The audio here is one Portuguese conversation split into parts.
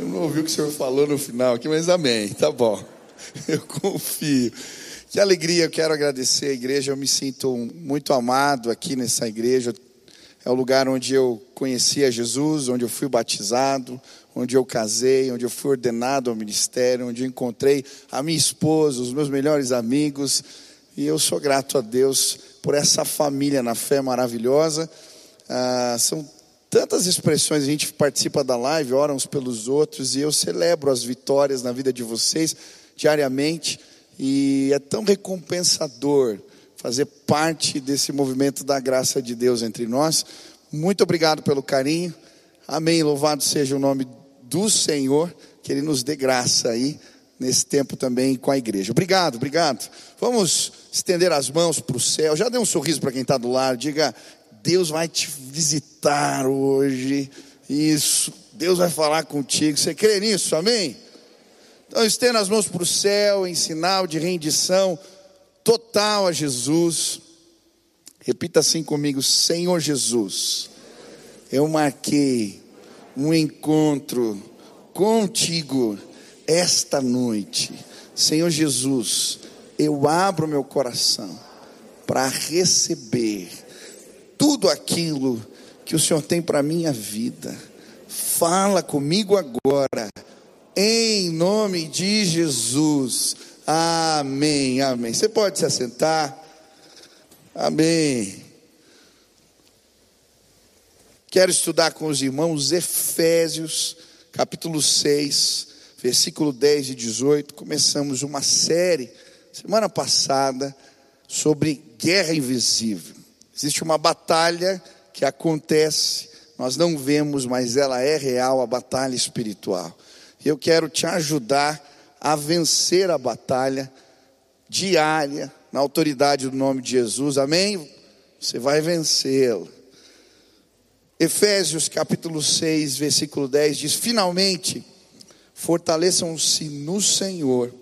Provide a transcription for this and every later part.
Eu não ouvi o que o senhor falou no final aqui, mas amém, tá bom. Eu confio. Que alegria, eu quero agradecer a igreja. Eu me sinto muito amado aqui nessa igreja. É o lugar onde eu conheci a Jesus, onde eu fui batizado, onde eu casei, onde eu fui ordenado ao ministério, onde eu encontrei a minha esposa, os meus melhores amigos. E eu sou grato a Deus por essa família na fé maravilhosa. Ah, são tantas expressões, a gente participa da live, ora uns pelos outros, e eu celebro as vitórias na vida de vocês diariamente, e é tão recompensador fazer parte desse movimento da graça de Deus entre nós. Muito obrigado pelo carinho. Amém. Louvado seja o nome do Senhor, que Ele nos dê graça aí nesse tempo também com a igreja. Obrigado, obrigado. Vamos estender as mãos para o céu. Já dê um sorriso para quem está do lado. Diga: Deus vai te visitar hoje. Isso, Deus vai falar contigo. Você crê nisso? Amém? Então, estenda as mãos para o céu em sinal de rendição total a Jesus. Repita assim comigo: Senhor Jesus, eu marquei um encontro contigo esta noite. Senhor Jesus, eu abro meu coração para receber tudo aquilo que o Senhor tem para a minha vida. Fala comigo agora, em nome de Jesus. Amém, amém. Você pode se assentar. Amém. Quero estudar com os irmãos Efésios, capítulo 6, versículo 10 e 18. Começamos uma série, semana passada, sobre guerra invisível. Existe uma batalha que acontece, nós não vemos, mas ela é real, a batalha espiritual. E eu quero te ajudar a vencer a batalha diária, na autoridade do nome de Jesus, amém? Você vai vencê-la. Efésios capítulo 6, versículo 10 diz: Finalmente, fortaleçam-se no Senhor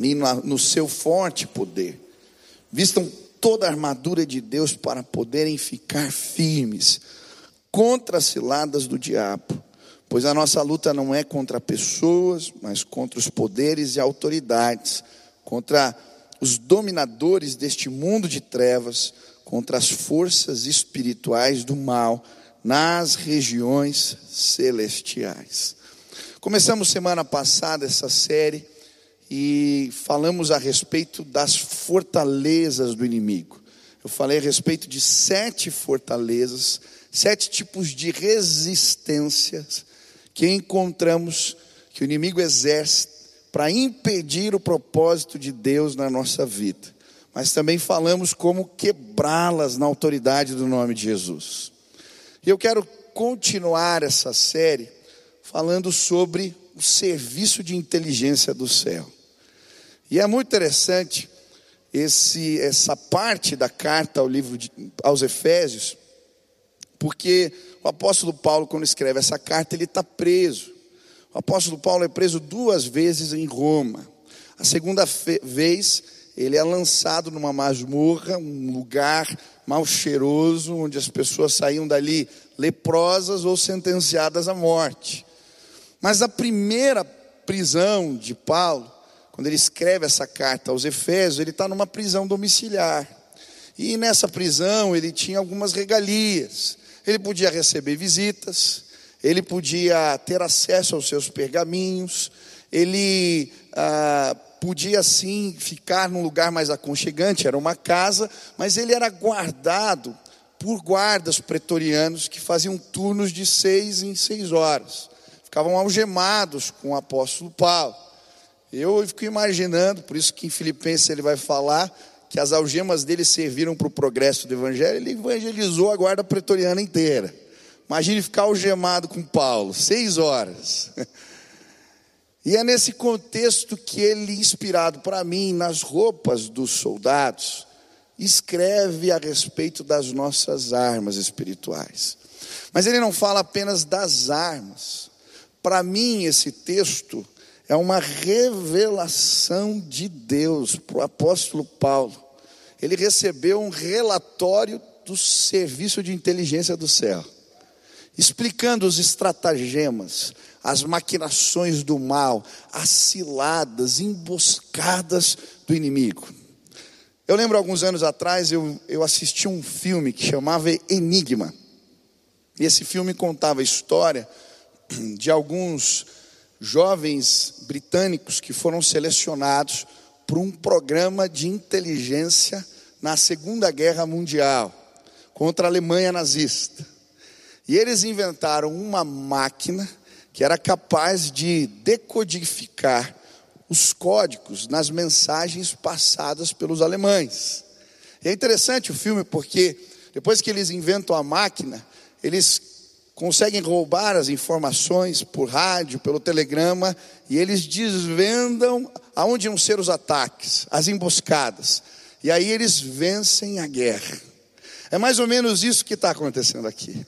e no seu forte poder, vistam toda a armadura de Deus para poderem ficar firmes contra as ciladas do diabo. Pois a nossa luta não é contra pessoas, mas contra os poderes e autoridades, contra os dominadores deste mundo de trevas, contra as forças espirituais do mal nas regiões celestiais. Começamos semana passada essa série e falamos a respeito das fortalezas do inimigo. Eu falei a respeito de sete fortalezas, sete tipos de resistências que encontramos que o inimigo exerce para impedir o propósito de Deus na nossa vida. Mas também falamos como quebrá-las na autoridade do nome de Jesus. E eu quero continuar essa série falando sobre o serviço de inteligência do céu. E é muito interessante esse, essa parte da carta ao livro de, aos Efésios, porque o apóstolo Paulo, quando escreve essa carta, ele está preso. O apóstolo Paulo é preso duas vezes em Roma. A segunda vez, ele é lançado numa masmorra, um lugar mal cheiroso, onde as pessoas saíam dali leprosas ou sentenciadas à morte. Mas a primeira prisão de Paulo, quando ele escreve essa carta aos Efésios, ele está numa prisão domiciliar. E nessa prisão ele tinha algumas regalias. Ele podia receber visitas, ele podia ter acesso aos seus pergaminhos, ele ah, podia sim ficar num lugar mais aconchegante, era uma casa, mas ele era guardado por guardas pretorianos que faziam turnos de seis em seis horas, ficavam algemados com o apóstolo Paulo. Eu fico imaginando, por isso que em Filipenses ele vai falar que as algemas dele serviram para o progresso do evangelho, ele evangelizou a guarda pretoriana inteira. Imagine ficar algemado com Paulo, seis horas. E é nesse contexto que ele, inspirado para mim, nas roupas dos soldados, escreve a respeito das nossas armas espirituais. Mas ele não fala apenas das armas. Para mim, esse texto é uma revelação de Deus para o apóstolo Paulo. Ele recebeu um relatório do serviço de inteligência do céu. explicando os estratagemas, as maquinações do mal, as ciladas, emboscadas do inimigo. Eu lembro alguns anos atrás, eu, eu assisti um filme que chamava Enigma. E esse filme contava a história de alguns jovens britânicos que foram selecionados para um programa de inteligência na Segunda Guerra Mundial contra a Alemanha nazista. E eles inventaram uma máquina que era capaz de decodificar os códigos nas mensagens passadas pelos alemães. E é interessante o filme porque depois que eles inventam a máquina, eles conseguem roubar as informações por rádio, pelo telegrama, e eles desvendam aonde iam ser os ataques, as emboscadas. E aí eles vencem a guerra. É mais ou menos isso que está acontecendo aqui.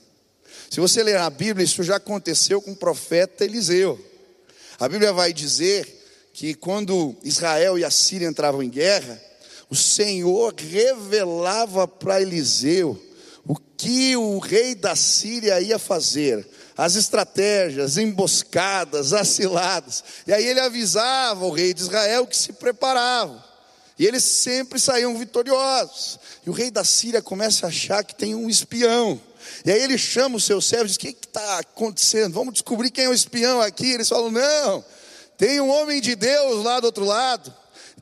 Se você ler a Bíblia, isso já aconteceu com o profeta Eliseu. A Bíblia vai dizer que quando Israel e a Síria entravam em guerra, o Senhor revelava para Eliseu o que o rei da Síria ia fazer, as estratégias, emboscadas, aciladas. E aí ele avisava o rei de Israel que se preparava. E eles sempre saíam vitoriosos. E o rei da Síria começa a achar que tem um espião. E aí ele chama os seus servos e diz: O que está acontecendo? Vamos descobrir quem é o espião aqui. Eles falam: Não, tem um homem de Deus lá do outro lado.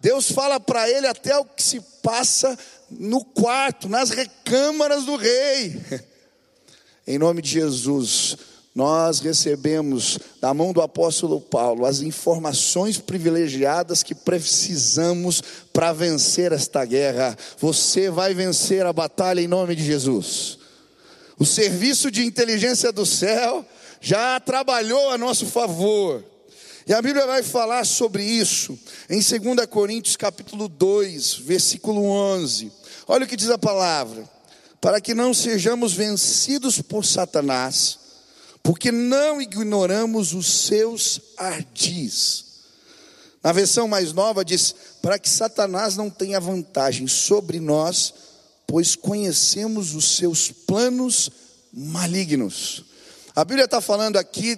Deus fala para ele até o que se passa no quarto, nas recâmaras do rei. Em nome de Jesus, nós recebemos da mão do apóstolo Paulo as informações privilegiadas que precisamos para vencer esta guerra. Você vai vencer a batalha em nome de Jesus. O serviço de inteligência do céu já trabalhou a nosso favor. E a Bíblia vai falar sobre isso em 2 Coríntios capítulo 2, versículo 11. Olha o que diz a palavra: para que não sejamos vencidos por Satanás, porque não ignoramos os seus ardis. Na versão mais nova diz: para que Satanás não tenha vantagem sobre nós, pois conhecemos os seus planos malignos. A Bíblia está falando aqui,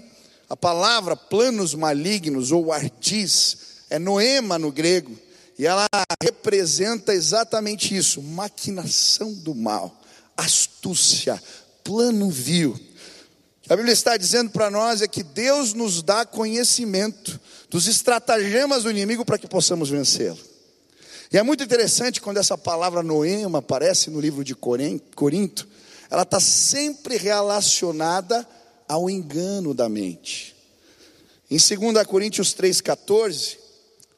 a palavra planos malignos ou ardis, é noema no grego, e ela representa exatamente isso: maquinação do mal, astúcia, plano vil. A Bíblia está dizendo para nós é que Deus nos dá conhecimento dos estratagemas do inimigo para que possamos vencê-lo. E é muito interessante quando essa palavra noema aparece no livro de Corinto, ela está sempre relacionada ao engano da mente. Em 2 Coríntios 3,14,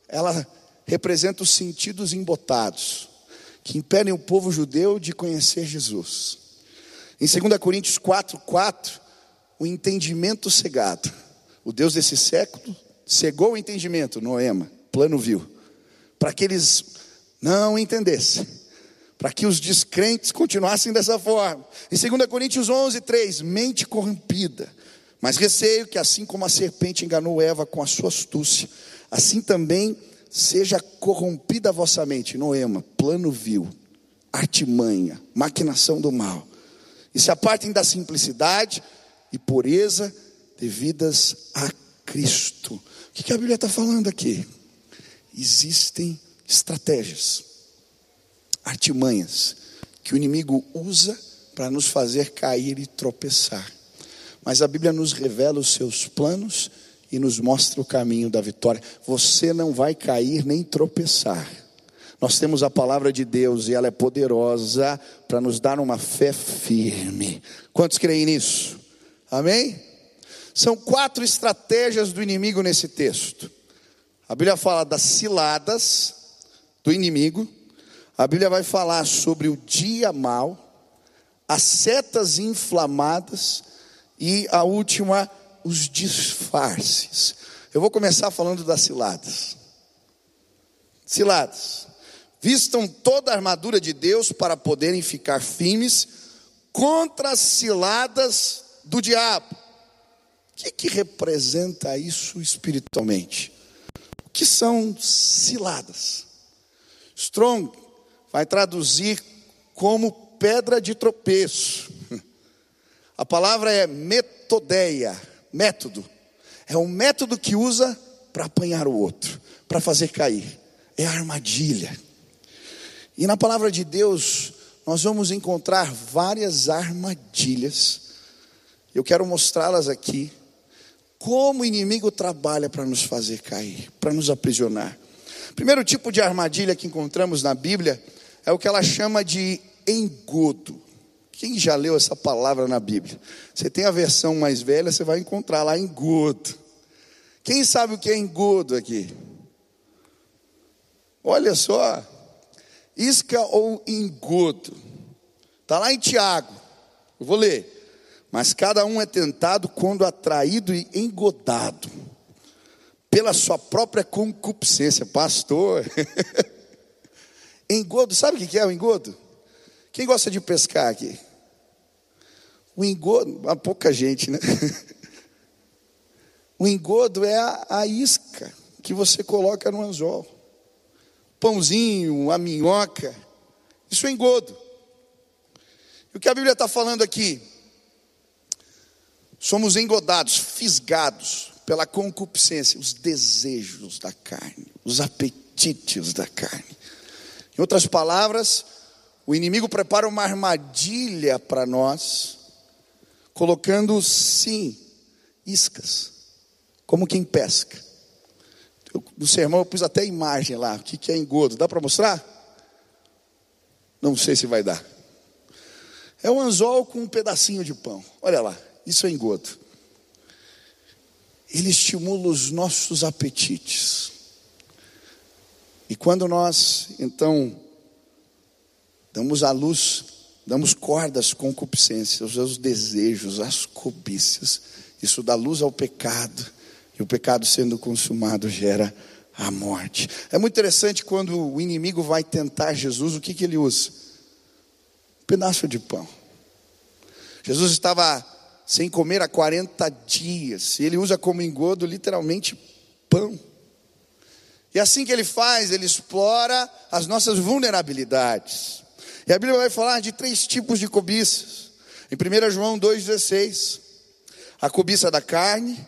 ela representa os sentidos embotados que impedem o povo judeu de conhecer Jesus. Em 2 Coríntios 4, 4, o entendimento cegado. O Deus desse século cegou o entendimento, Noema, plano viu, para que eles não entendessem, para que os descrentes continuassem dessa forma. Em 2 Coríntios 11, 3, mente corrompida, mas receio que assim como a serpente enganou Eva com a sua astúcia, assim também seja corrompida a vossa mente, Noema, plano vil, artimanha, maquinação do mal. E se apartem da simplicidade e pureza devidas a Cristo. O que a Bíblia está falando aqui? Existem estratégias, artimanhas, que o inimigo usa para nos fazer cair e tropeçar. Mas a Bíblia nos revela os seus planos e nos mostra o caminho da vitória. Você não vai cair nem tropeçar. Nós temos a palavra de Deus e ela é poderosa para nos dar uma fé firme. Quantos creem nisso? Amém? São quatro estratégias do inimigo nesse texto. A Bíblia fala das ciladas do inimigo. A Bíblia vai falar sobre o dia mal, as setas inflamadas e a última os disfarces. Eu vou começar falando das ciladas. Ciladas. Vistam toda a armadura de Deus para poderem ficar firmes contra as ciladas do diabo. O que, que representa isso espiritualmente? O que são ciladas? Strong vai traduzir como pedra de tropeço A palavra é metodeia, método. É um método que usa para apanhar o outro, para fazer cair. É armadilha. E na palavra de Deus, nós vamos encontrar várias armadilhas. Eu quero mostrá-las aqui. Como o inimigo trabalha para nos fazer cair, para nos aprisionar. Primeiro tipo de armadilha que encontramos na Bíblia é o que ela chama de engodo. Quem já leu essa palavra na Bíblia? Você tem a versão mais velha, você vai encontrar lá engodo. Quem sabe o que é engodo aqui? Olha só, isca ou engodo. Está lá em Tiago, eu vou ler. Mas cada um é tentado quando atraído e engodado pela sua própria concupiscência. Pastor, engodo, sabe o que é o engodo? Quem gosta de pescar aqui? O engodo, há pouca gente, né? O engodo é a, a isca que você coloca no anzol. Pãozinho, a minhoca, isso é engodo. E o que a Bíblia está falando aqui? Somos engodados, fisgados pela concupiscência, os desejos da carne, os apetites da carne. Em outras palavras, o inimigo prepara uma armadilha para nós, colocando sim iscas, como quem pesca. Eu, no sermão eu pus até imagem lá, o que, que é engodo, dá para mostrar? Não sei se vai dar. É um anzol com um pedacinho de pão, olha lá. Isso é engodo. Ele estimula os nossos apetites. E quando nós, então, damos à luz, damos cordas às concupiscências, aos desejos, às cobiças, isso dá luz ao pecado. E o pecado sendo consumado gera a morte. É muito interessante quando o inimigo vai tentar Jesus, o que, que ele usa? Um pedaço de pão. Jesus estava sem comer há 40 dias. E ele usa como engodo literalmente pão. E assim que ele faz, ele explora as nossas vulnerabilidades. E a Bíblia vai falar de três tipos de cobiças. Em 1 João 2,16: a cobiça da carne,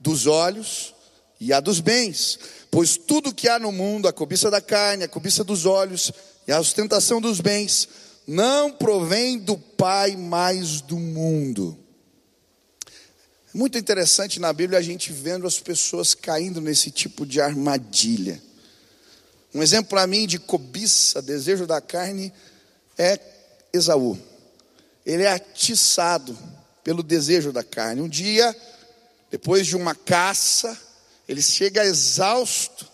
dos olhos e a dos bens. Pois tudo que há no mundo, a cobiça da carne, a cobiça dos olhos e a ostentação dos bens, não provém do Pai, mas do mundo. Muito interessante na Bíblia a gente vendo as pessoas caindo nesse tipo de armadilha. Um exemplo para mim de cobiça, desejo da carne, é Esaú. Ele é atiçado pelo desejo da carne. Um dia, depois de uma caça, ele chega exausto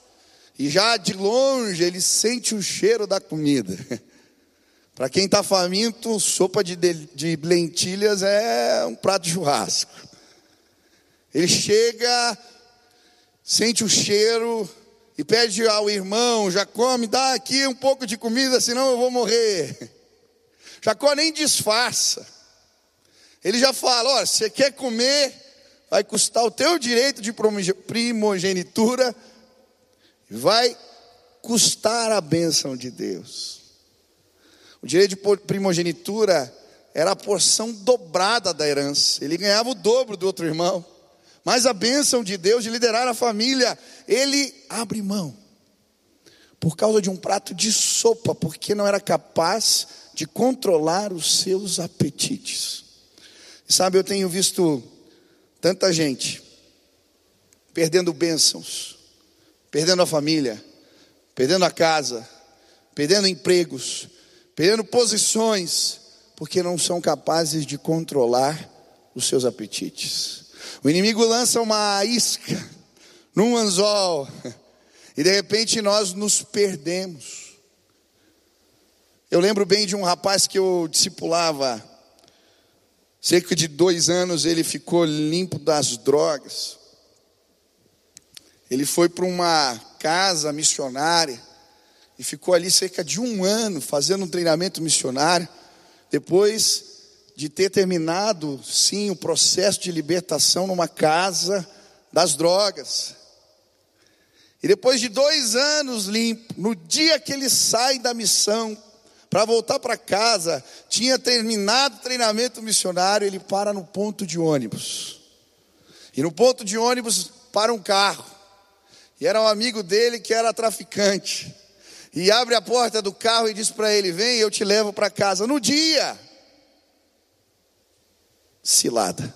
e já de longe ele sente o cheiro da comida. Para quem está faminto, sopa de, de lentilhas é um prato de churrasco. Ele chega, sente o cheiro e pede ao irmão: Jacó, me dá aqui um pouco de comida, senão eu vou morrer. Jacó nem disfarça. Ele já fala: Olha, você quer comer, vai custar o teu direito de primogenitura, vai custar a bênção de Deus. O direito de primogenitura era a porção dobrada da herança. Ele ganhava o dobro do outro irmão. Mas a bênção de Deus de liderar a família, ele abre mão. Por causa de um prato de sopa, porque não era capaz de controlar os seus apetites. Sabe, eu tenho visto tanta gente perdendo bênçãos, perdendo a família, perdendo a casa, perdendo empregos, perdendo posições, porque não são capazes de controlar os seus apetites. O inimigo lança uma isca num anzol e de repente nós nos perdemos. Eu lembro bem de um rapaz que eu discipulava, cerca de dois anos ele ficou limpo das drogas. Ele foi para uma casa missionária e ficou ali cerca de um ano fazendo um treinamento missionário. Depois de ter terminado, sim, o processo de libertação numa casa das drogas. E depois de dois anos limpo, no dia que ele sai da missão para voltar para casa, tinha terminado o treinamento missionário, ele para no ponto de ônibus. E no ponto de ônibus para um carro. E era um amigo dele que era traficante. E abre a porta do carro e diz para ele: Vem, eu te levo para casa. No dia, cilada.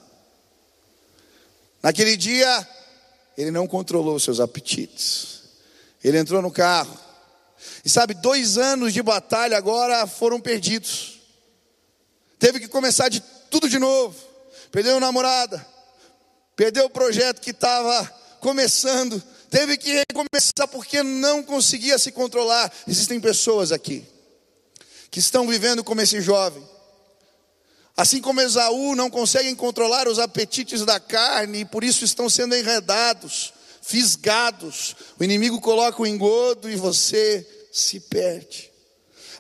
Naquele dia, ele não controlou seus apetites. Ele entrou no carro. E sabe, dois anos de batalha agora foram perdidos. Teve que começar de tudo de novo. Perdeu a namorada. Perdeu o projeto que estava começando. Teve que recomeçar porque não conseguia se controlar. Existem pessoas aqui que estão vivendo como esse jovem Assim como Esaú não conseguem controlar os apetites da carne e por isso estão sendo enredados, fisgados. O inimigo coloca o engodo e você se perde.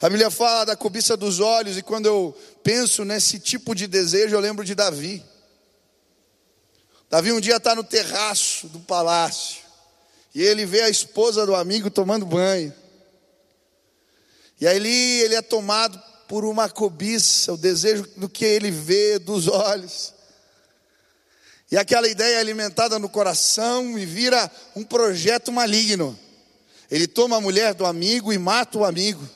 A Bíblia fala da cobiça dos olhos e quando eu penso nesse tipo de desejo, eu lembro de Davi. Davi um dia está no terraço do palácio e ele vê a esposa do amigo tomando banho. E aí ele é tomado por uma cobiça, o desejo do que ele vê dos olhos. E aquela ideia alimentada no coração e vira um projeto maligno. Ele toma a mulher do amigo e mata o amigo.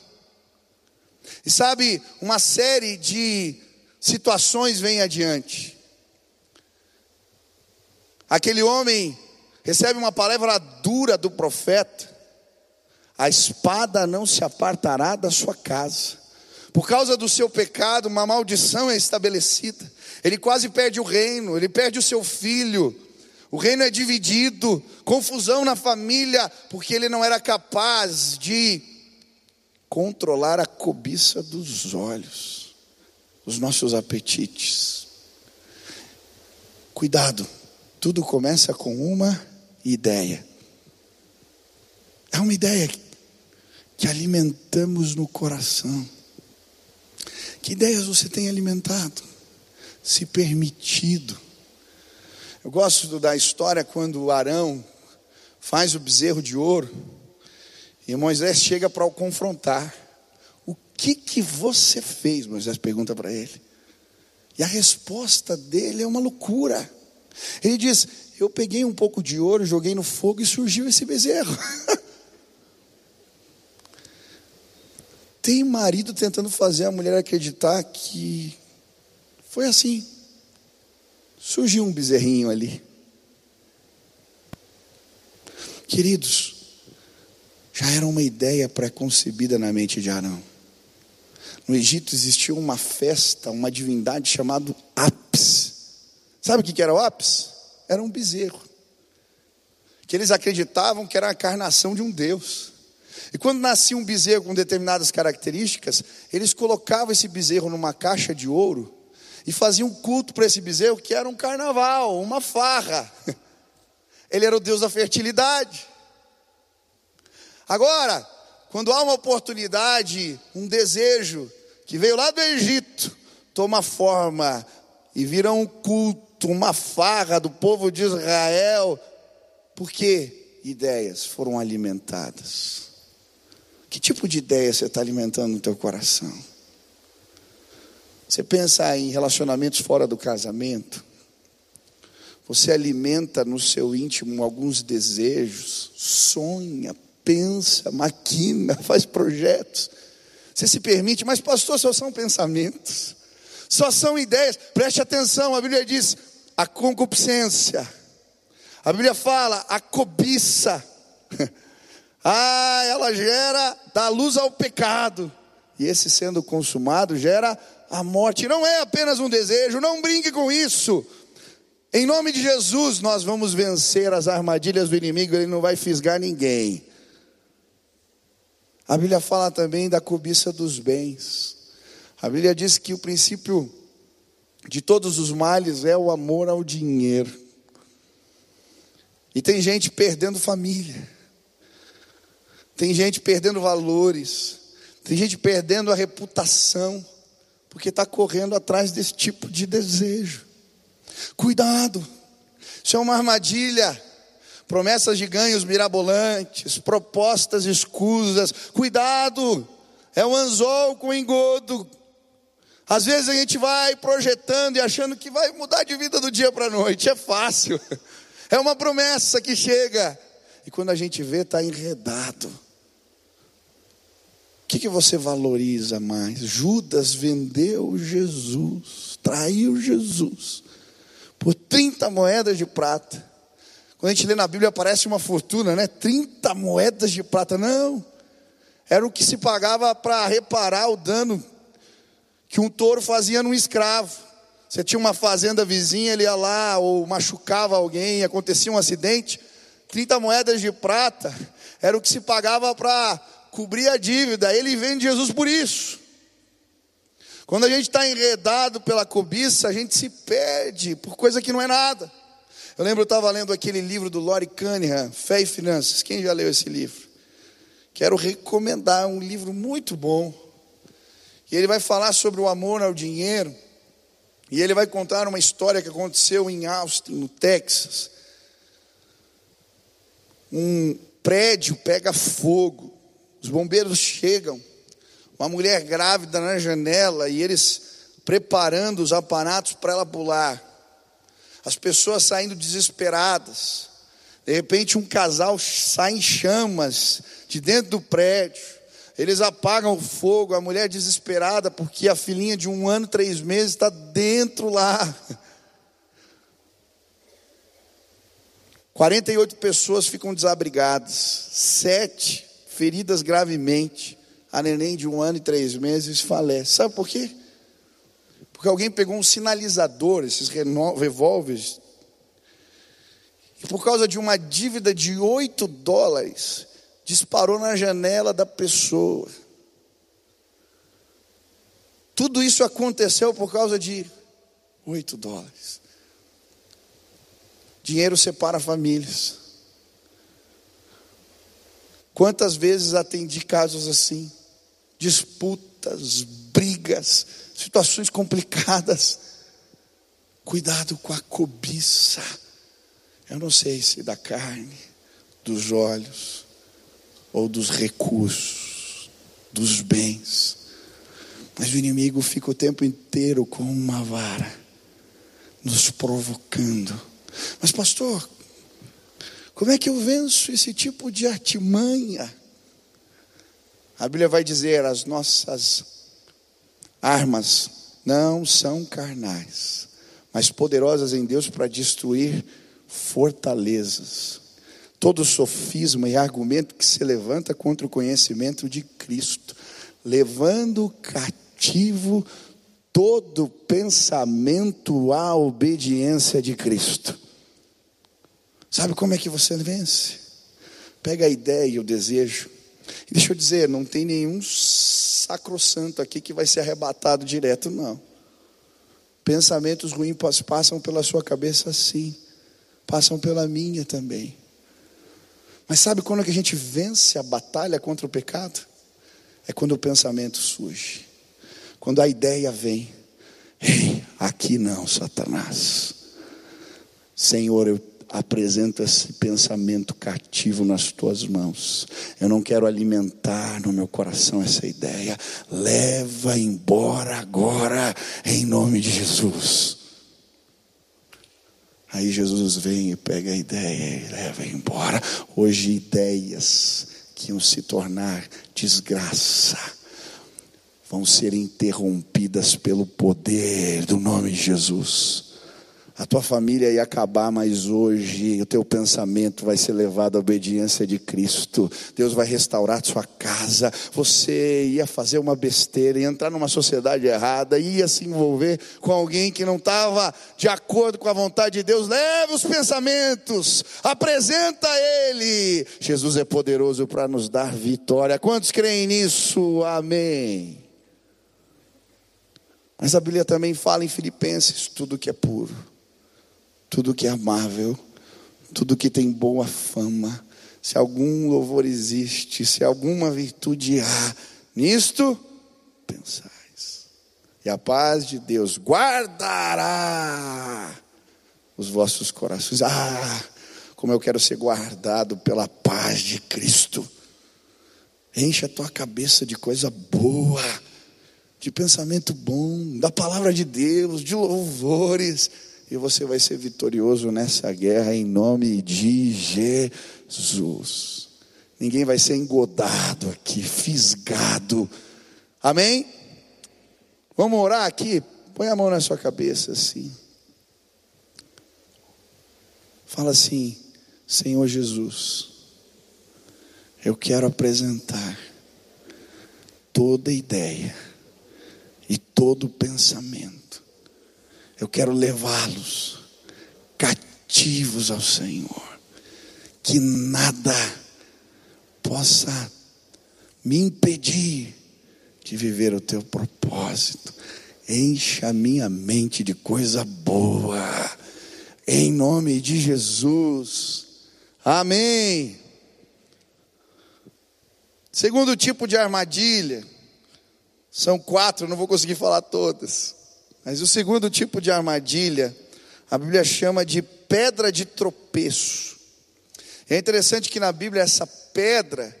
E sabe, uma série de situações vem adiante. Aquele homem recebe uma palavra dura do profeta: a espada não se apartará da sua casa. Por causa do seu pecado, uma maldição é estabelecida. Ele quase perde o reino, ele perde o seu filho. O reino é dividido, confusão na família, porque ele não era capaz de controlar a cobiça dos olhos, os nossos apetites. Cuidado, tudo começa com uma ideia. É uma ideia que alimentamos no coração. Que ideias você tem alimentado? Se permitido? Eu gosto da história quando Arão faz o bezerro de ouro e Moisés chega para o confrontar. O que que você fez? Moisés pergunta para ele. E a resposta dele é uma loucura. Ele diz: Eu peguei um pouco de ouro, joguei no fogo e surgiu esse bezerro. Tem marido tentando fazer a mulher acreditar que foi assim. Surgiu um bezerrinho ali. Queridos, já era uma ideia pré-concebida na mente de Arão. No Egito existia uma festa, uma divindade chamada Apis. Sabe o que era o Apis? Era um bezerro. Que eles acreditavam que era a encarnação de um Deus. E quando nascia um bezerro com determinadas características, eles colocavam esse bezerro numa caixa de ouro e faziam um culto para esse bezerro que era um carnaval, uma farra. Ele era o Deus da fertilidade. Agora, quando há uma oportunidade, um desejo que veio lá do Egito, toma forma e vira um culto, uma farra do povo de Israel, porque ideias foram alimentadas. Que tipo de ideia você está alimentando no teu coração? Você pensa em relacionamentos fora do casamento? Você alimenta no seu íntimo alguns desejos, sonha, pensa, maquina, faz projetos. Você se permite, mas pastor, só são pensamentos, só são ideias. Preste atenção, a Bíblia diz a concupiscência. A Bíblia fala a cobiça. Ah, ela gera, dá luz ao pecado. E esse sendo consumado gera a morte. Não é apenas um desejo, não brinque com isso. Em nome de Jesus, nós vamos vencer as armadilhas do inimigo, ele não vai fisgar ninguém. A Bíblia fala também da cobiça dos bens. A Bíblia diz que o princípio de todos os males é o amor ao dinheiro. E tem gente perdendo família. Tem gente perdendo valores, tem gente perdendo a reputação, porque está correndo atrás desse tipo de desejo. Cuidado, isso é uma armadilha. Promessas de ganhos mirabolantes, propostas escusas. Cuidado, é um anzol com engodo. Às vezes a gente vai projetando e achando que vai mudar de vida do dia para a noite. É fácil. É uma promessa que chega. E quando a gente vê, está enredado. Que, que você valoriza mais? Judas vendeu Jesus, traiu Jesus por 30 moedas de prata. Quando a gente lê na Bíblia, aparece uma fortuna, né? 30 moedas de prata. Não. Era o que se pagava para reparar o dano que um touro fazia num escravo. Você tinha uma fazenda vizinha, ele ia lá, ou machucava alguém, acontecia um acidente. 30 moedas de prata era o que se pagava para cobrir a dívida. Ele vende Jesus por isso. Quando a gente está enredado pela cobiça, a gente se perde por coisa que não é nada. Eu lembro, eu estava lendo aquele livro do Lori Cunningham, Fé e Finanças. Quem já leu esse livro? Quero recomendar, um livro muito bom. E ele vai falar sobre o amor ao dinheiro. E ele vai contar uma história que aconteceu em Austin, no Texas. Um prédio pega fogo. Os bombeiros chegam uma mulher grávida na janela e eles preparando os aparatos para ela pular. As pessoas saindo desesperadas. De repente, um casal sai em chamas de dentro do prédio. Eles apagam o fogo, a mulher desesperada, porque a filhinha de um ano, três meses está dentro lá. 48 pessoas ficam desabrigadas, sete feridas gravemente a neném de um ano e três meses falece. Sabe por quê? Porque alguém pegou um sinalizador, esses revólveres, e por causa de uma dívida de oito dólares, disparou na janela da pessoa. Tudo isso aconteceu por causa de oito dólares. Dinheiro separa famílias. Quantas vezes atendi casos assim? disputas, brigas, situações complicadas. Cuidado com a cobiça. Eu não sei se da carne, dos olhos, ou dos recursos, dos bens. Mas o inimigo fica o tempo inteiro com uma vara, nos provocando. Mas, pastor, como é que eu venço esse tipo de artimanha? A Bíblia vai dizer: as nossas armas não são carnais, mas poderosas em Deus para destruir fortalezas. Todo sofisma e argumento que se levanta contra o conhecimento de Cristo, levando cativo todo pensamento à obediência de Cristo. Sabe como é que você vence? Pega a ideia e o desejo e deixa eu dizer, não tem nenhum sacrossanto aqui que vai ser arrebatado direto, não. Pensamentos ruins passam pela sua cabeça sim, passam pela minha também. Mas sabe quando é que a gente vence a batalha contra o pecado? É quando o pensamento surge, quando a ideia vem. Ei, aqui não, Satanás. Senhor, eu apresento esse pensamento cativo nas tuas mãos. Eu não quero alimentar no meu coração essa ideia. Leva embora agora, em nome de Jesus. Aí Jesus vem e pega a ideia e leva embora. Hoje, ideias que iam se tornar desgraça vão ser interrompidas pelo poder do nome de Jesus. A tua família ia acabar, mas hoje o teu pensamento vai ser levado à obediência de Cristo. Deus vai restaurar sua casa. Você ia fazer uma besteira, ia entrar numa sociedade errada, ia se envolver com alguém que não estava de acordo com a vontade de Deus. Leve os pensamentos, apresenta Ele. Jesus é poderoso para nos dar vitória. Quantos creem nisso? Amém. Mas a Bíblia também fala em Filipenses: tudo que é puro tudo que é amável, tudo que tem boa fama, se algum louvor existe, se alguma virtude há, nisto pensais. E a paz de Deus guardará os vossos corações. Ah, como eu quero ser guardado pela paz de Cristo. Enche a tua cabeça de coisa boa, de pensamento bom, da palavra de Deus, de louvores, e você vai ser vitorioso nessa guerra em nome de Jesus. Ninguém vai ser engodado aqui, fisgado. Amém? Vamos orar aqui? Põe a mão na sua cabeça assim. Fala assim: Senhor Jesus, eu quero apresentar toda ideia e todo pensamento. Eu quero levá-los cativos ao Senhor. Que nada possa me impedir de viver o teu propósito. Encha a minha mente de coisa boa. Em nome de Jesus. Amém. Segundo tipo de armadilha, são quatro, não vou conseguir falar todas. Mas o segundo tipo de armadilha, a Bíblia chama de pedra de tropeço. É interessante que na Bíblia essa pedra,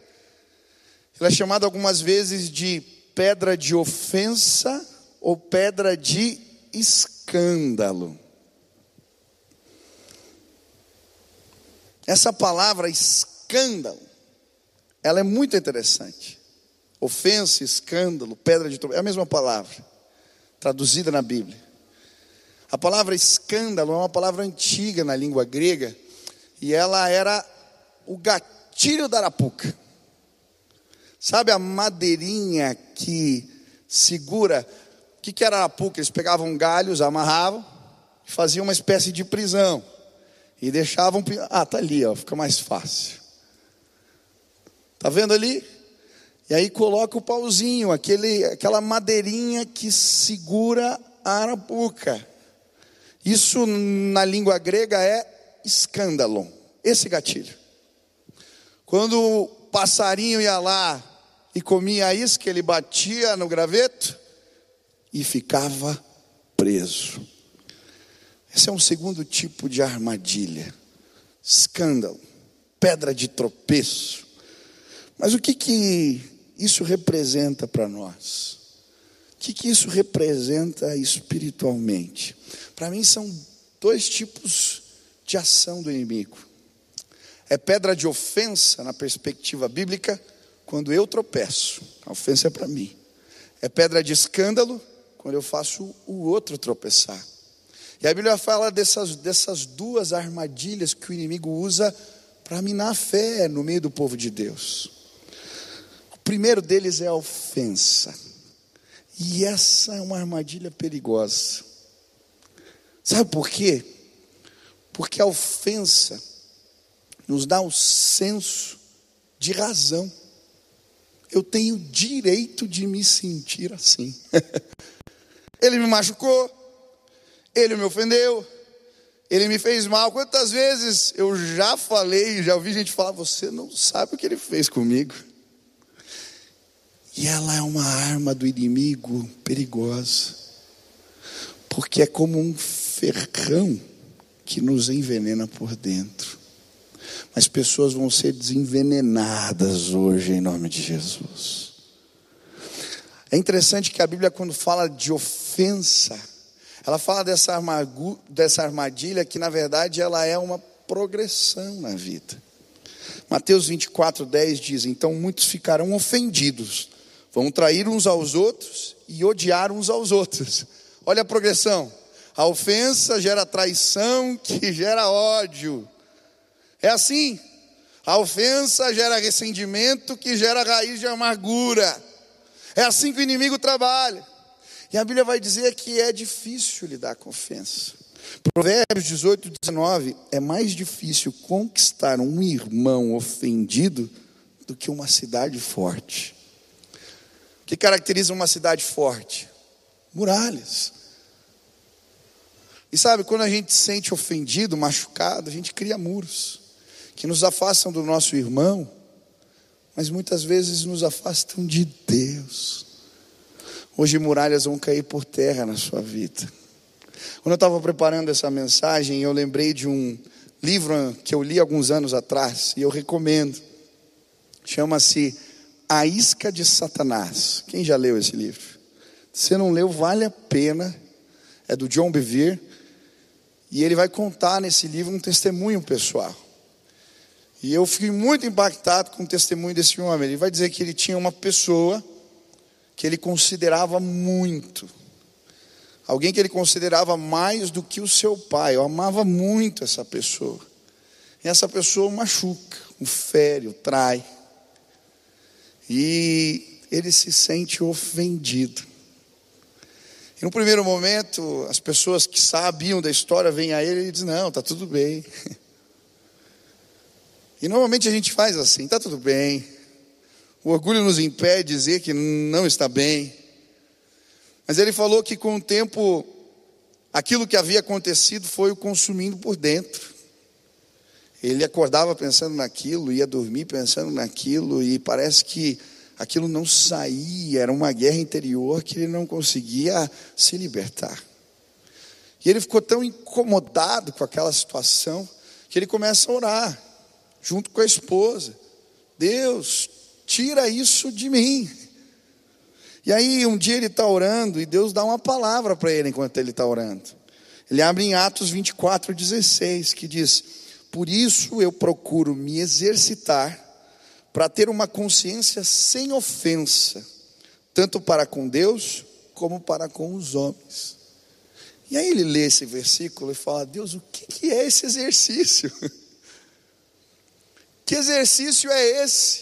ela é chamada algumas vezes de pedra de ofensa ou pedra de escândalo. Essa palavra escândalo ela é muito interessante. Ofensa, escândalo, pedra de tropeço, é a mesma palavra, traduzida na Bíblia. A palavra escândalo é uma palavra antiga na língua grega, e ela era o gatilho da arapuca. Sabe a madeirinha que segura? O que, era arapuca? Eles pegavam galhos, amarravam, faziam uma espécie de prisão. E deixavam. Ah, tá ali, ó, fica mais fácil. Tá vendo ali? E aí coloca o pauzinho, aquele, aquela madeirinha que segura a arapuca. Isso na língua grega é escândalo, esse gatilho. Quando o passarinho ia lá e comia isso, que ele batia no graveto e ficava preso. Esse é um segundo tipo de armadilha. Escândalo, pedra de tropeço. Mas o que, que isso representa para nós? O que, que isso representa espiritualmente? Para mim, são dois tipos de ação do inimigo. É pedra de ofensa, na perspectiva bíblica, quando eu tropeço, a ofensa é para mim. É pedra de escândalo, quando eu faço o outro tropeçar. E a Bíblia fala dessas, dessas duas armadilhas que o inimigo usa para minar a fé no meio do povo de Deus primeiro deles é a ofensa. E essa é uma armadilha perigosa. Sabe por quê? Porque a ofensa nos dá o senso de razão. Eu tenho direito de me sentir assim. ele me machucou, ele me ofendeu, ele me fez mal. Quantas vezes eu já falei, já ouvi gente falar: Você não sabe o que ele fez comigo. E ela é uma arma do inimigo perigosa, porque é como um ferrão que nos envenena por dentro. Mas pessoas vão ser desenvenenadas hoje em nome de Jesus. É interessante que a Bíblia, quando fala de ofensa, ela fala dessa, dessa armadilha que, na verdade, ela é uma progressão na vida. Mateus 24, 10 diz: Então muitos ficarão ofendidos Vão trair uns aos outros e odiar uns aos outros. Olha a progressão. A ofensa gera traição, que gera ódio. É assim. A ofensa gera ressentimento, que gera raiz de amargura. É assim que o inimigo trabalha. E a Bíblia vai dizer que é difícil lidar com ofensa. Provérbios 18, 19. É mais difícil conquistar um irmão ofendido do que uma cidade forte que caracteriza uma cidade forte? Muralhas. E sabe, quando a gente se sente ofendido, machucado, a gente cria muros que nos afastam do nosso irmão, mas muitas vezes nos afastam de Deus. Hoje muralhas vão cair por terra na sua vida. Quando eu estava preparando essa mensagem, eu lembrei de um livro que eu li alguns anos atrás e eu recomendo. Chama-se A Isca de Satanás. Quem já leu esse livro? Se não leu, vale a pena. É do John Bevere. E ele vai contar nesse livro um testemunho pessoal. E eu fiquei muito impactado com o testemunho desse homem. Ele vai dizer que ele tinha uma pessoa que ele considerava muito. Alguém que ele considerava mais do que o seu pai. Eu amava muito essa pessoa. E essa pessoa machuca, o fere, o trai. E ele se sente ofendido. E no primeiro momento, as pessoas que sabiam da história vêm a ele e dizem: Não, está tudo bem. E normalmente a gente faz assim: está tudo bem. O orgulho nos impede de dizer que não está bem. Mas ele falou que com o tempo, aquilo que havia acontecido foi o consumindo por dentro. Ele acordava pensando naquilo, ia dormir pensando naquilo, e parece que aquilo não saía, era uma guerra interior que ele não conseguia se libertar. E ele ficou tão incomodado com aquela situação que ele começa a orar, junto com a esposa: Deus, tira isso de mim. E aí um dia ele está orando e Deus dá uma palavra para ele enquanto ele está orando. Ele abre em Atos 24, 16, que diz: por isso eu procuro me exercitar para ter uma consciência sem ofensa, tanto para com Deus como para com os homens. E aí ele lê esse versículo e fala: Deus, o que é esse exercício? Que exercício é esse?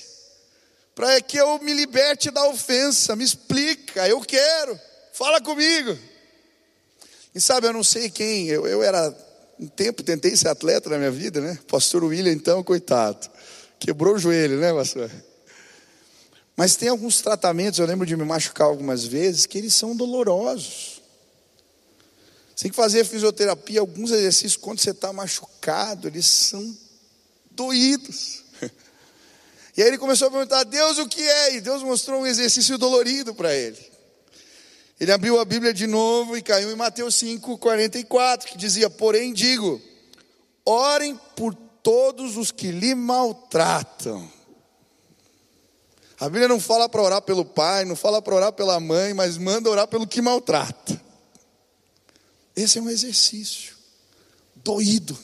Para que eu me liberte da ofensa, me explica, eu quero, fala comigo. E sabe, eu não sei quem, eu, eu era um tempo tentei ser atleta na minha vida, né? Pastor William, então, coitado. Quebrou o joelho, né, pastor? Mas tem alguns tratamentos, eu lembro de me machucar algumas vezes, que eles são dolorosos. Você tem que fazer fisioterapia, alguns exercícios, quando você está machucado, eles são doídos. E aí ele começou a perguntar, Deus, o que é? E Deus mostrou um exercício dolorido para ele. Ele abriu a Bíblia de novo e caiu em Mateus 5, 44, que dizia: Porém, digo, orem por todos os que lhe maltratam. A Bíblia não fala para orar pelo pai, não fala para orar pela mãe, mas manda orar pelo que maltrata. Esse é um exercício doído.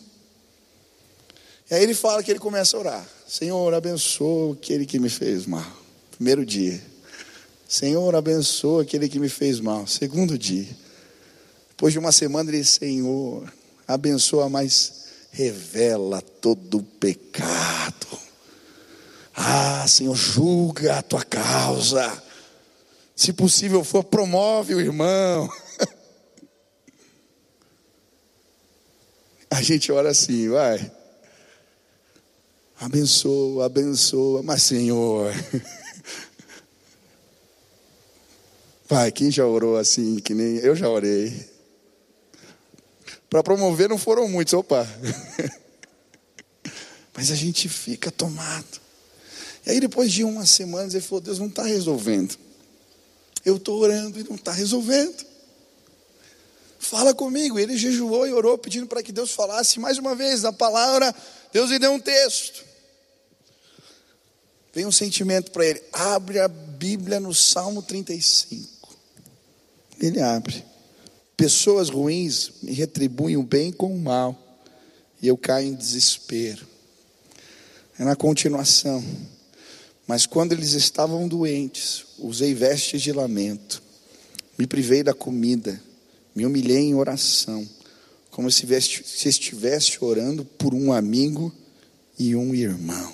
E aí ele fala que ele começa a orar: Senhor, abençoa aquele que me fez mal. Primeiro dia. Senhor, abençoa aquele que me fez mal. Segundo dia. Depois de uma semana, ele disse: Senhor, abençoa, mas revela todo o pecado. Ah, Senhor, julga a tua causa. Se possível for, promove o irmão. A gente ora assim, vai. Abençoa, abençoa, mas Senhor. Pai, quem já orou assim, que nem eu já orei? Para promover não foram muitos, opa. Mas a gente fica tomado. E aí depois de umas semanas ele falou, Deus não está resolvendo. Eu estou orando e não está resolvendo. Fala comigo. Ele jejuou e orou, pedindo para que Deus falasse mais uma vez a palavra. Deus lhe deu um texto. Vem um sentimento para ele. Abre a Bíblia no Salmo 35. Ele abre. Pessoas ruins me retribuem o bem com o mal. E eu caio em desespero. É na continuação. Mas quando eles estavam doentes, usei vestes de lamento. Me privei da comida. Me humilhei em oração. Como se estivesse orando por um amigo e um irmão.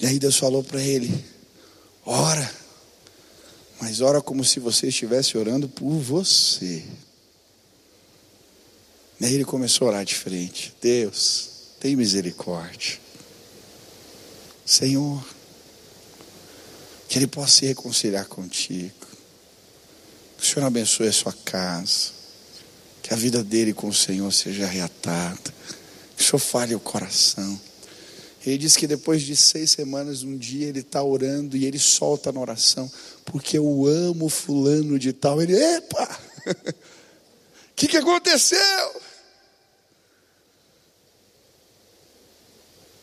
E aí Deus falou para ele: Ora mas ora como se você estivesse orando por você. E aí ele começou a orar diferente. Deus, tem misericórdia. Senhor, que ele possa se reconciliar contigo. Que o Senhor abençoe a sua casa. Que a vida dele com o Senhor seja reatada. Que o Senhor fale o coração. Ele diz que depois de seis semanas, um dia ele está orando e ele solta na oração, porque eu amo fulano de tal. Ele, epa, o que, que aconteceu?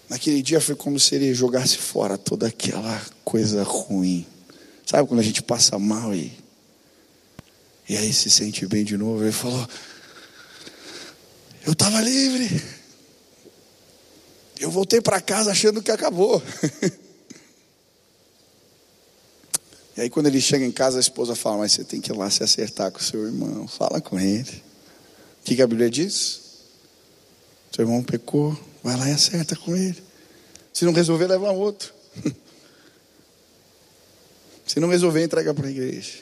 Naquele dia foi como se ele jogasse fora toda aquela coisa ruim. Sabe quando a gente passa mal e, e aí se sente bem de novo? Ele falou: Eu estava livre. Eu voltei para casa achando que acabou. e aí, quando ele chega em casa, a esposa fala: Mas você tem que ir lá se acertar com o seu irmão. Fala com ele. O que, que a Bíblia diz? Seu irmão pecou, vai lá e acerta com ele. Se não resolver, leva outro. Se não resolver, entrega para a igreja.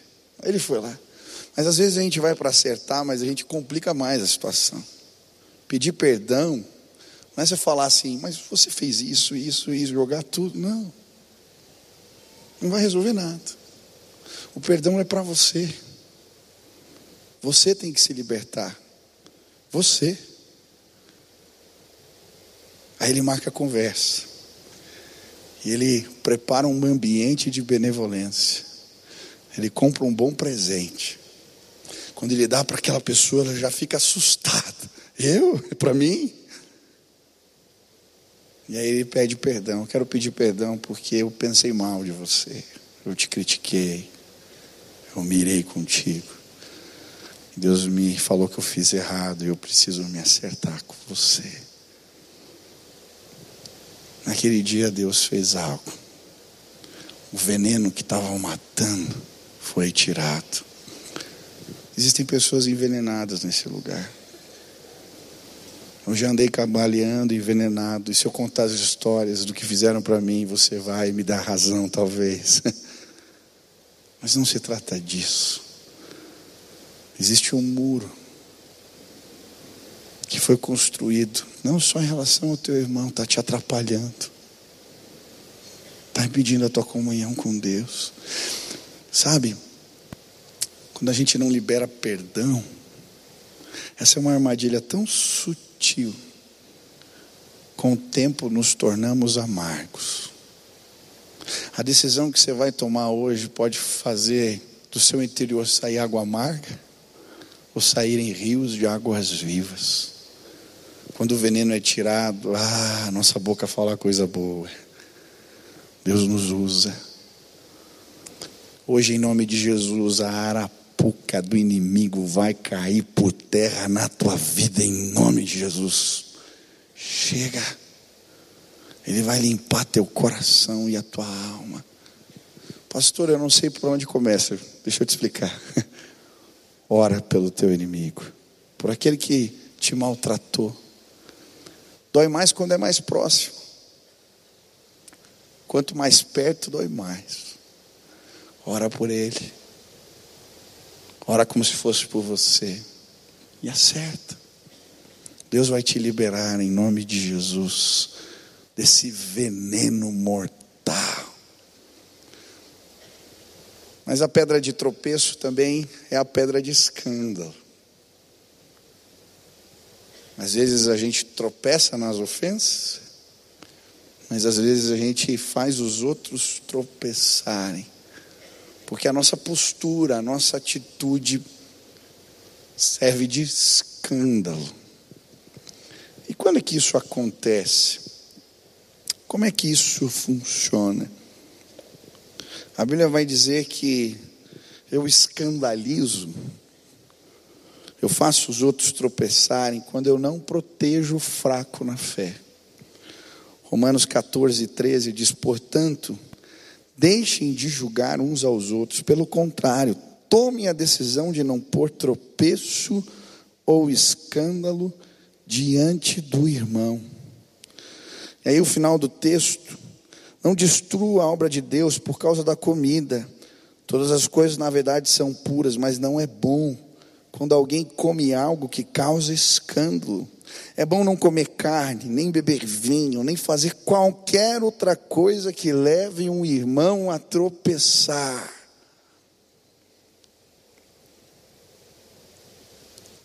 Ele foi lá. Mas às vezes a gente vai para acertar, mas a gente complica mais a situação. Pedir perdão, não é você falar assim, mas você fez isso, isso, isso, jogar tudo. Não. Não vai resolver nada. O perdão é para você. Você tem que se libertar. Você. Aí ele marca a conversa. E ele prepara um ambiente de benevolência. Ele compra um bom presente. Quando ele dá para aquela pessoa, ela já fica assustada. Eu? Para mim? E aí ele pede perdão. Eu quero pedir perdão porque eu pensei mal de você. Eu te critiquei. Eu mirei contigo. Deus me falou que eu fiz errado e eu preciso me acertar com você. Naquele dia Deus fez algo. O veneno que estava matando foi tirado. Existem pessoas envenenadas nesse lugar. Eu já andei cambaleando, envenenado. E se eu contar as histórias do que fizeram para mim, você vai me dar razão, talvez. Mas não se trata disso. Existe um muro que foi construído, não só em relação ao teu irmão, está te atrapalhando, está impedindo a tua comunhão com Deus. Sabe, quando a gente não libera perdão, essa é uma armadilha tão sutil. Com o tempo nos tornamos amargos. A decisão que você vai tomar hoje pode fazer do seu interior sair água amarga ou sair em rios de águas vivas. Quando o veneno é tirado, ah, nossa boca fala coisa boa. Deus nos usa. Hoje, em nome de Jesus, a arapuca do inimigo vai cair por terra na tua vida, em nome de Jesus. Chega. Ele vai limpar teu coração e a tua alma. Pastor, eu não sei por onde começa. Deixa eu te explicar. Ora pelo teu inimigo, por aquele que te maltratou Dói mais quando é mais próximo. Quanto mais perto, dói mais. Ora por ele. Ora como se fosse por você. E acerta. Deus vai te liberar em nome de Jesus desse veneno mortal. Mas a pedra de tropeço também é a pedra de escândalo. Às vezes a gente tropeça nas ofensas, mas às vezes a gente faz os outros tropeçarem, porque a nossa postura, a nossa atitude serve de escândalo. E quando é que isso acontece? Como é que isso funciona? A Bíblia vai dizer que eu escandalizo eu faço os outros tropeçarem quando eu não protejo o fraco na fé. Romanos 14, 13 diz: Portanto, deixem de julgar uns aos outros, pelo contrário, tomem a decisão de não pôr tropeço ou escândalo diante do irmão. E aí, o final do texto: Não destrua a obra de Deus por causa da comida. Todas as coisas, na verdade, são puras, mas não é bom quando alguém come algo que causa escândalo. É bom não comer carne, nem beber vinho, nem fazer qualquer outra coisa que leve um irmão a tropeçar.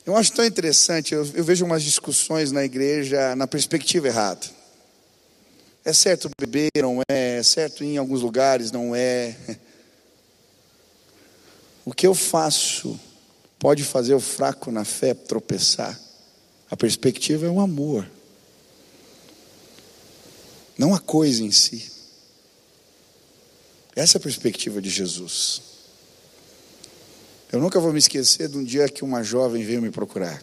Eu acho tão interessante, eu, eu vejo umas discussões na igreja na perspectiva errada. É certo beber, não é, é certo em alguns lugares, não é. O que eu faço pode fazer o fraco na fé tropeçar. A perspectiva é o amor. não a coisa em si. Essa é a perspectiva de Jesus. Eu nunca vou me esquecer de um dia que uma jovem veio me procurar.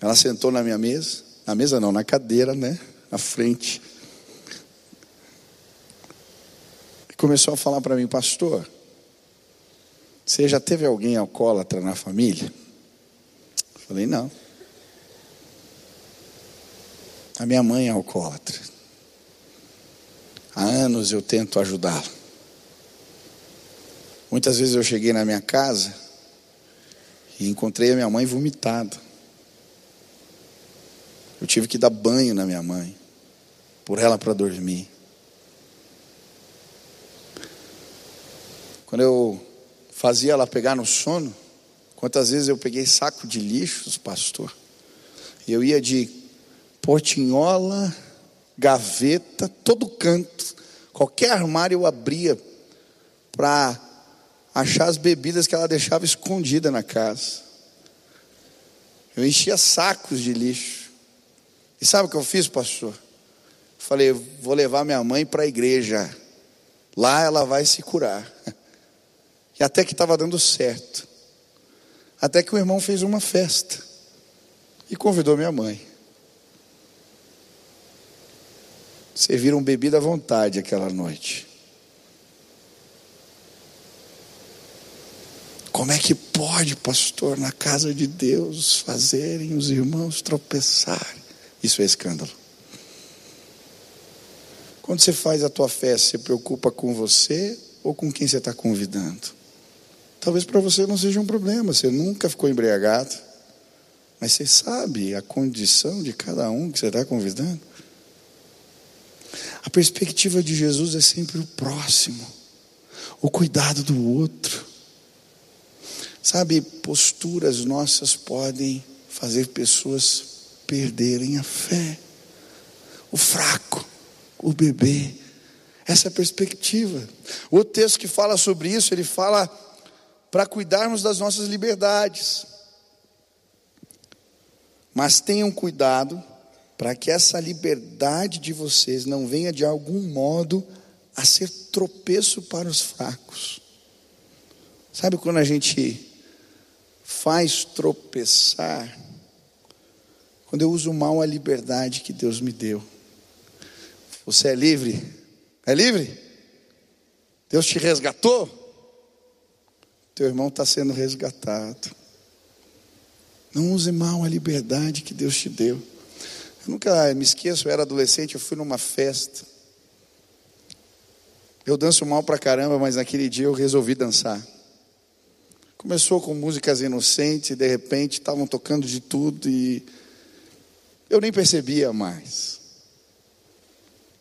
Ela sentou na minha mesa, na mesa não, na cadeira, né? Na frente. E começou a falar para mim, pastor, você já teve alguém alcoólatra na família? Falei, não. A minha mãe é alcoólatra. Há anos eu tento ajudá-la. Muitas vezes eu cheguei na minha casa e encontrei a minha mãe vomitada. Eu tive que dar banho na minha mãe, por ela para dormir. Quando eu fazia ela pegar no sono, quantas vezes eu peguei saco de lixos, pastor, eu ia de portinhola, gaveta, todo canto, qualquer armário eu abria para achar as bebidas que ela deixava escondida na casa. Eu enchia sacos de lixo. E sabe o que eu fiz, pastor? Falei, vou levar minha mãe para a igreja. Lá ela vai se curar. E até que estava dando certo. Até que o irmão fez uma festa e convidou minha mãe. Serviram bebida à vontade aquela noite. Como é que pode, pastor, na casa de Deus, fazerem os irmãos tropeçarem? Isso é escândalo. Quando você faz a tua festa, você preocupa com você ou com quem você está convidando? Talvez para você não seja um problema, você nunca ficou embriagado, mas você sabe a condição de cada um que você está convidando. A perspectiva de Jesus é sempre o próximo, o cuidado do outro. Sabe, posturas nossas podem fazer pessoas perderem a fé. O fraco, o bebê. Essa é a perspectiva. O texto que fala sobre isso, ele fala para cuidarmos das nossas liberdades. Mas tenham cuidado para que essa liberdade de vocês não venha de algum modo a ser tropeço para os fracos. Sabe quando a gente faz tropeçar? Quando eu uso mal a liberdade que Deus me deu. Você é livre? É livre? Deus te resgatou? Teu irmão está sendo resgatado. Não use mal a liberdade que Deus te deu. Eu nunca me esqueço, eu era adolescente, eu fui numa festa. Eu danço mal pra caramba, mas naquele dia eu resolvi dançar. Começou com músicas inocentes, e de repente estavam tocando de tudo e eu nem percebia mais.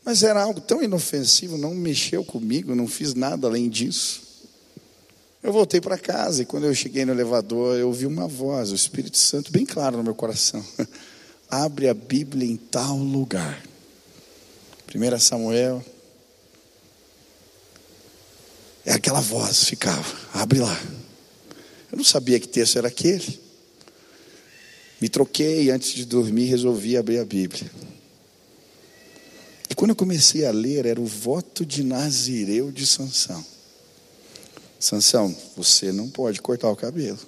Mas era algo tão inofensivo, não mexeu comigo, não fiz nada além disso. Eu voltei para casa e quando eu cheguei no elevador, eu ouvi uma voz, o Espírito Santo, bem claro no meu coração. abre a Bíblia em tal lugar. 1 Samuel. É aquela voz, ficava, abre lá. Eu não sabia que texto era aquele. Me troquei antes de dormir resolvi abrir a Bíblia. E quando eu comecei a ler, era o voto de Nazireu de Sansão. Sansão, você não pode cortar o cabelo.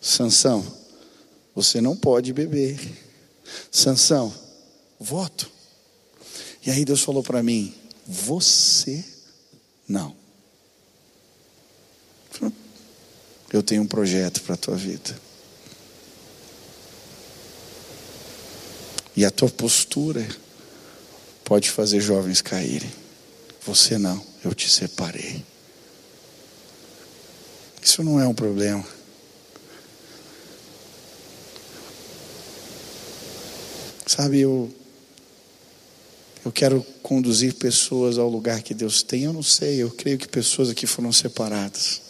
Sansão, você não pode beber. Sansão, voto. E aí Deus falou para mim: Você não. Eu tenho um projeto para a tua vida. E a tua postura pode fazer jovens caírem. Você não, eu te separei. Isso não é um problema. Sabe, eu, eu quero conduzir pessoas ao lugar que Deus tem. Eu não sei, eu creio que pessoas aqui foram separadas.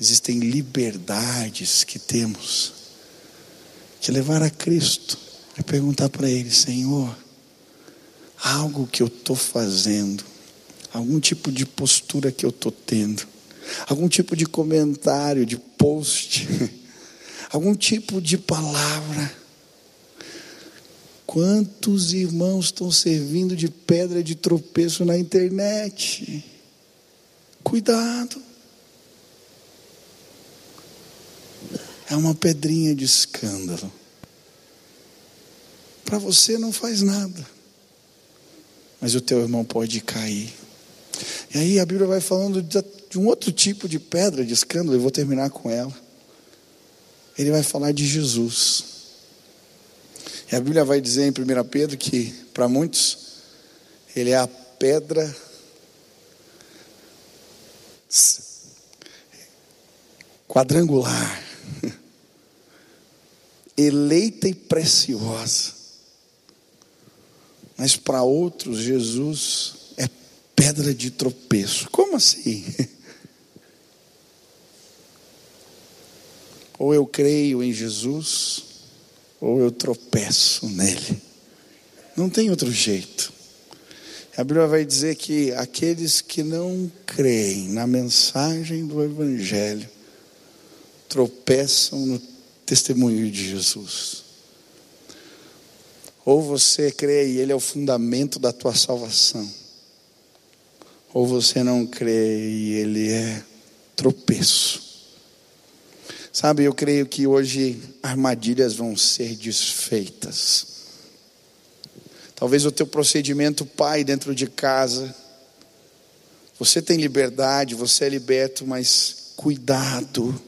Existem liberdades que temos que levar a Cristo e perguntar para Ele: Senhor, algo que eu estou fazendo, algum tipo de postura que eu estou tendo, algum tipo de comentário, de post, algum tipo de palavra Quantos irmãos estão servindo de pedra de tropeço na internet? Cuidado. É uma pedrinha de escândalo. Para você não faz nada, mas o teu irmão pode cair. E aí a Bíblia vai falando de um outro tipo de pedra de escândalo, eu vou terminar com ela. Ele vai falar de Jesus. E a Bíblia vai dizer em 1 Pedro que, para muitos, ele é a pedra quadrangular, eleita e preciosa. Mas para outros, Jesus é pedra de tropeço. Como assim? Ou eu creio em Jesus, ou eu tropeço nele. Não tem outro jeito. A Bíblia vai dizer que aqueles que não creem na mensagem do Evangelho tropeçam no testemunho de Jesus. Ou você crê e Ele é o fundamento da tua salvação, ou você não crê e Ele é tropeço. Sabe, eu creio que hoje armadilhas vão ser desfeitas. Talvez o teu procedimento pai dentro de casa. Você tem liberdade, você é liberto, mas cuidado.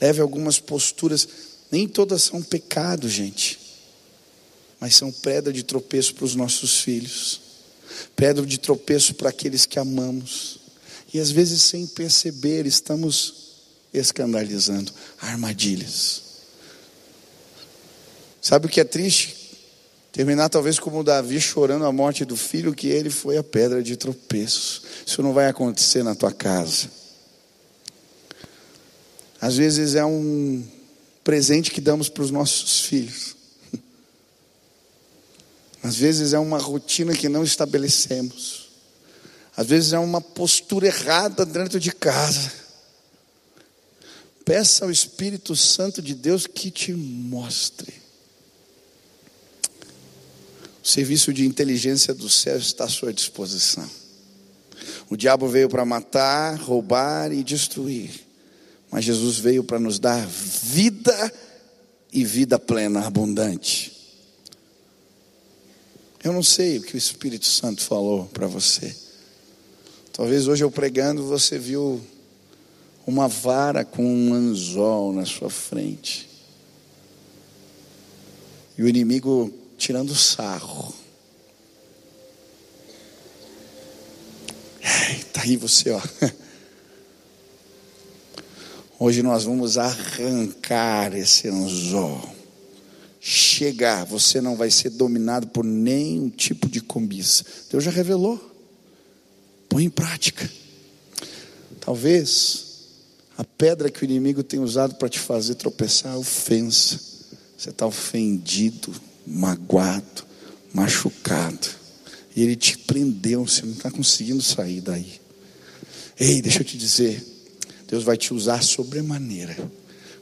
Leve algumas posturas, nem todas são pecado, gente. Mas são pedra de tropeço para os nossos filhos. Pedra de tropeço para aqueles que amamos. E às vezes sem perceber, estamos escandalizando armadilhas. Sabe o que é triste? Terminar talvez como Davi chorando a morte do filho, que ele foi a pedra de tropeço. Isso não vai acontecer na tua casa. Às vezes é um presente que damos para os nossos filhos. Às vezes é uma rotina que não estabelecemos. Às vezes é uma postura errada dentro de casa. Peça ao Espírito Santo de Deus que te mostre. O serviço de inteligência do céu está à sua disposição. O diabo veio para matar, roubar e destruir. Mas Jesus veio para nos dar vida e vida plena, abundante. Eu não sei o que o Espírito Santo falou para você. Talvez hoje eu pregando você viu uma vara com um anzol na sua frente. E o inimigo tirando sarro. Está aí você, ó. Hoje nós vamos arrancar esse anzol. Chegar, você não vai ser dominado por nenhum tipo de cobiça. Deus já revelou. Põe em prática. Talvez a pedra que o inimigo tem usado para te fazer tropeçar é ofensa. Você está ofendido, magoado, machucado. E ele te prendeu, você não está conseguindo sair daí. Ei, deixa eu te dizer, Deus vai te usar sobremaneira.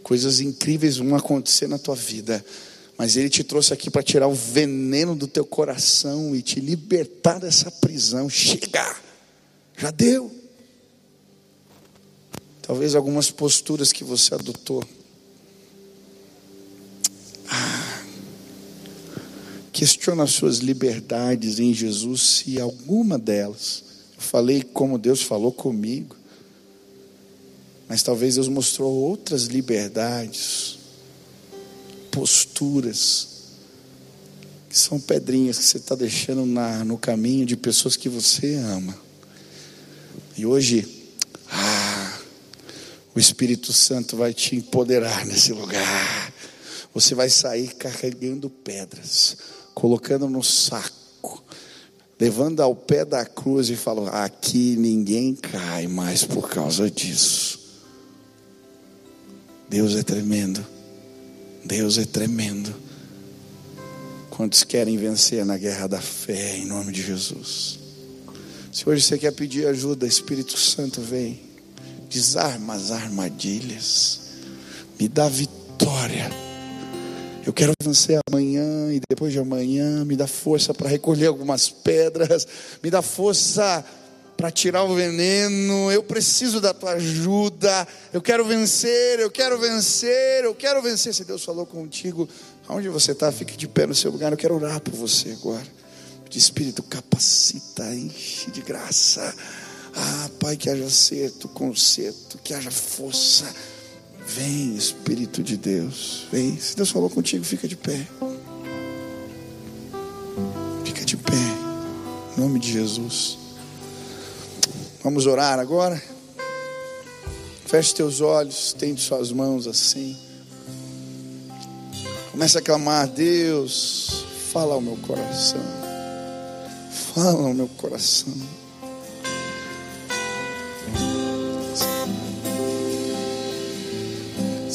Coisas incríveis vão acontecer na tua vida. Mas Ele te trouxe aqui para tirar o veneno do teu coração e te libertar dessa prisão. Chega! Já deu. Talvez algumas posturas que você adotou. Ah, questiona as suas liberdades em Jesus, se alguma delas. Eu falei como Deus falou comigo. Mas talvez Deus mostrou outras liberdades, posturas, que são pedrinhas que você está deixando na, no caminho de pessoas que você ama. E hoje, o Espírito Santo vai te empoderar nesse lugar. Você vai sair carregando pedras, colocando no saco, levando ao pé da cruz e falando: aqui ninguém cai mais por causa disso. Deus é tremendo. Deus é tremendo. Quantos querem vencer na guerra da fé em nome de Jesus? Se hoje você quer pedir ajuda, Espírito Santo vem desarma as armadilhas, me dá vitória Eu quero vencer amanhã e depois de amanhã. Me dá força para recolher algumas pedras. Me dá força para tirar o veneno. Eu preciso da tua ajuda. Eu quero vencer, eu quero vencer, eu quero vencer. Se Deus falou contigo, aonde você está, fique de pé no seu lugar. Eu quero orar por você agora. De Espírito, capacita, enche de graça. Ah, Pai, que haja acerto, conserto, que haja força Vem, Espírito de Deus. Vem. Se Deus falou contigo, fica de pé. Fica de pé. Em nome de Jesus. Vamos orar agora? Feche teus olhos, estende suas mãos assim. Comece a clamar, Deus, fala ao meu coração. Fala ao meu coração.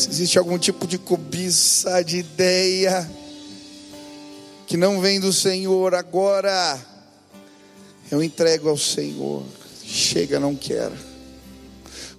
Se existe algum tipo de cobiça, de ideia que não vem do Senhor agora, eu entrego ao Senhor. Chega, não quero.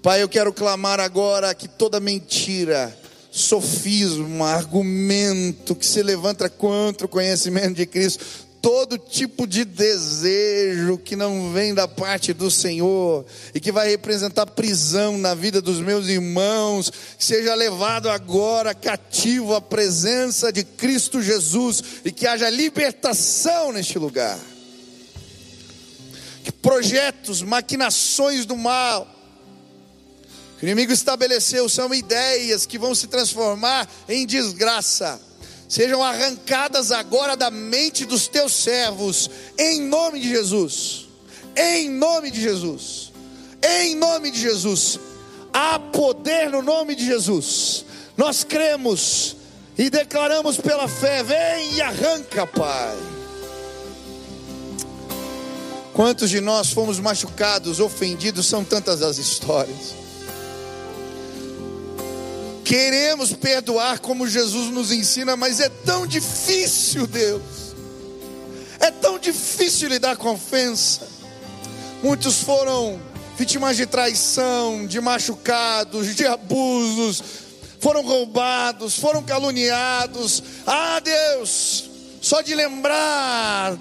Pai, eu quero clamar agora que toda mentira, sofismo, argumento que se levanta contra o conhecimento de Cristo, todo tipo de desejo que não vem da parte do Senhor e que vai representar prisão na vida dos meus irmãos, seja levado agora cativo à presença de Cristo Jesus e que haja libertação neste lugar. Que projetos, maquinações do mal, que o inimigo estabeleceu são ideias que vão se transformar em desgraça sejam arrancadas agora da mente dos teus servos, em nome de Jesus. Em nome de Jesus. Em nome de Jesus. Há poder no nome de Jesus. Nós cremos e declaramos pela fé: vem e arranca, Pai. Quantos de nós fomos machucados, ofendidos, são tantas as histórias. Queremos perdoar como Jesus nos ensina, mas é tão difícil, Deus. É tão difícil lidar com ofensa. Muitos foram vítimas de traição, de machucados, de abusos, foram roubados, foram caluniados. Ah, Deus, só de lembrar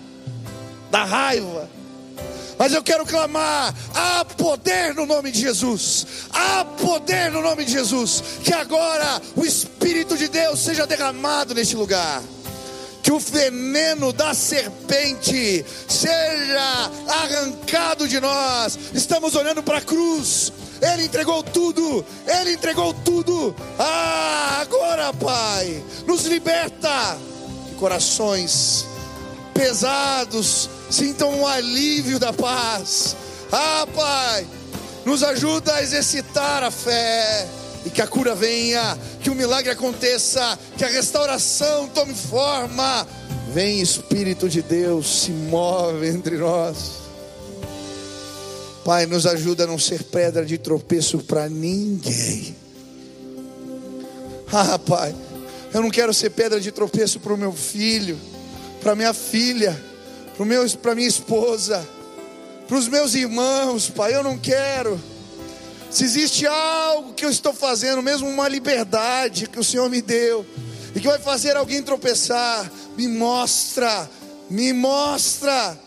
da raiva, mas eu quero clamar: há poder no nome de Jesus, há poder no nome de Jesus. Que agora o Espírito de Deus seja derramado neste lugar. Que o veneno da serpente seja arrancado de nós. Estamos olhando para a cruz. Ele entregou tudo, Ele entregou tudo. Ah, agora, Pai, nos liberta de corações pesados, sintam um alívio da paz. Ah, Pai, nos ajuda a exercitar a fé e que a cura venha, que o milagre aconteça, que a restauração tome forma. Vem Espírito de Deus, se move entre nós. Pai, nos ajuda a não ser pedra de tropeço para ninguém. Ah, Pai, eu não quero ser pedra de tropeço para o meu filho, para minha filha para minha esposa, para os meus irmãos, Pai, eu não quero. Se existe algo que eu estou fazendo, mesmo uma liberdade que o Senhor me deu, e que vai fazer alguém tropeçar, me mostra, me mostra.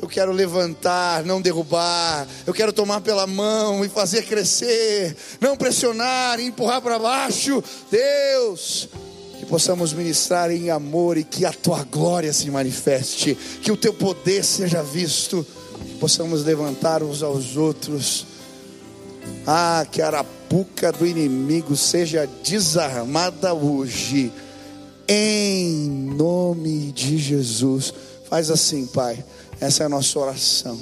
Eu quero levantar, não derrubar. Eu quero tomar pela mão e fazer crescer, não pressionar empurrar para baixo. Deus, possamos ministrar em amor e que a tua glória se manifeste, que o teu poder seja visto, possamos levantar uns aos outros. Ah, que a arapuca do inimigo seja desarmada hoje, em nome de Jesus. Faz assim, Pai, essa é a nossa oração.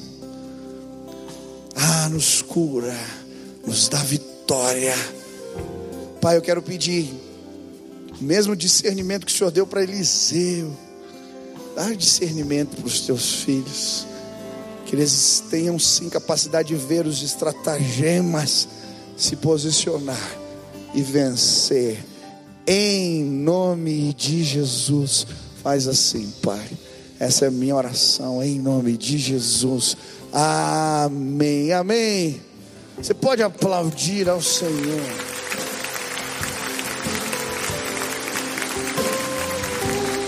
Ah, nos cura, nos dá vitória. Pai, eu quero pedir mesmo discernimento que o Senhor deu para Eliseu. Dá discernimento para os teus filhos. Que eles tenham sim capacidade de ver os estratagemas, se posicionar e vencer. Em nome de Jesus. Faz assim, Pai. Essa é a minha oração, em nome de Jesus. Amém. Amém. Você pode aplaudir ao Senhor.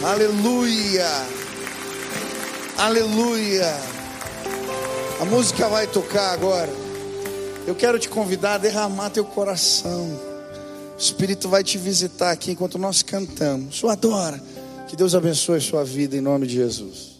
Aleluia. Aleluia. A música vai tocar agora. Eu quero te convidar a derramar teu coração. O Espírito vai te visitar aqui enquanto nós cantamos. Sua adora. Que Deus abençoe a sua vida em nome de Jesus.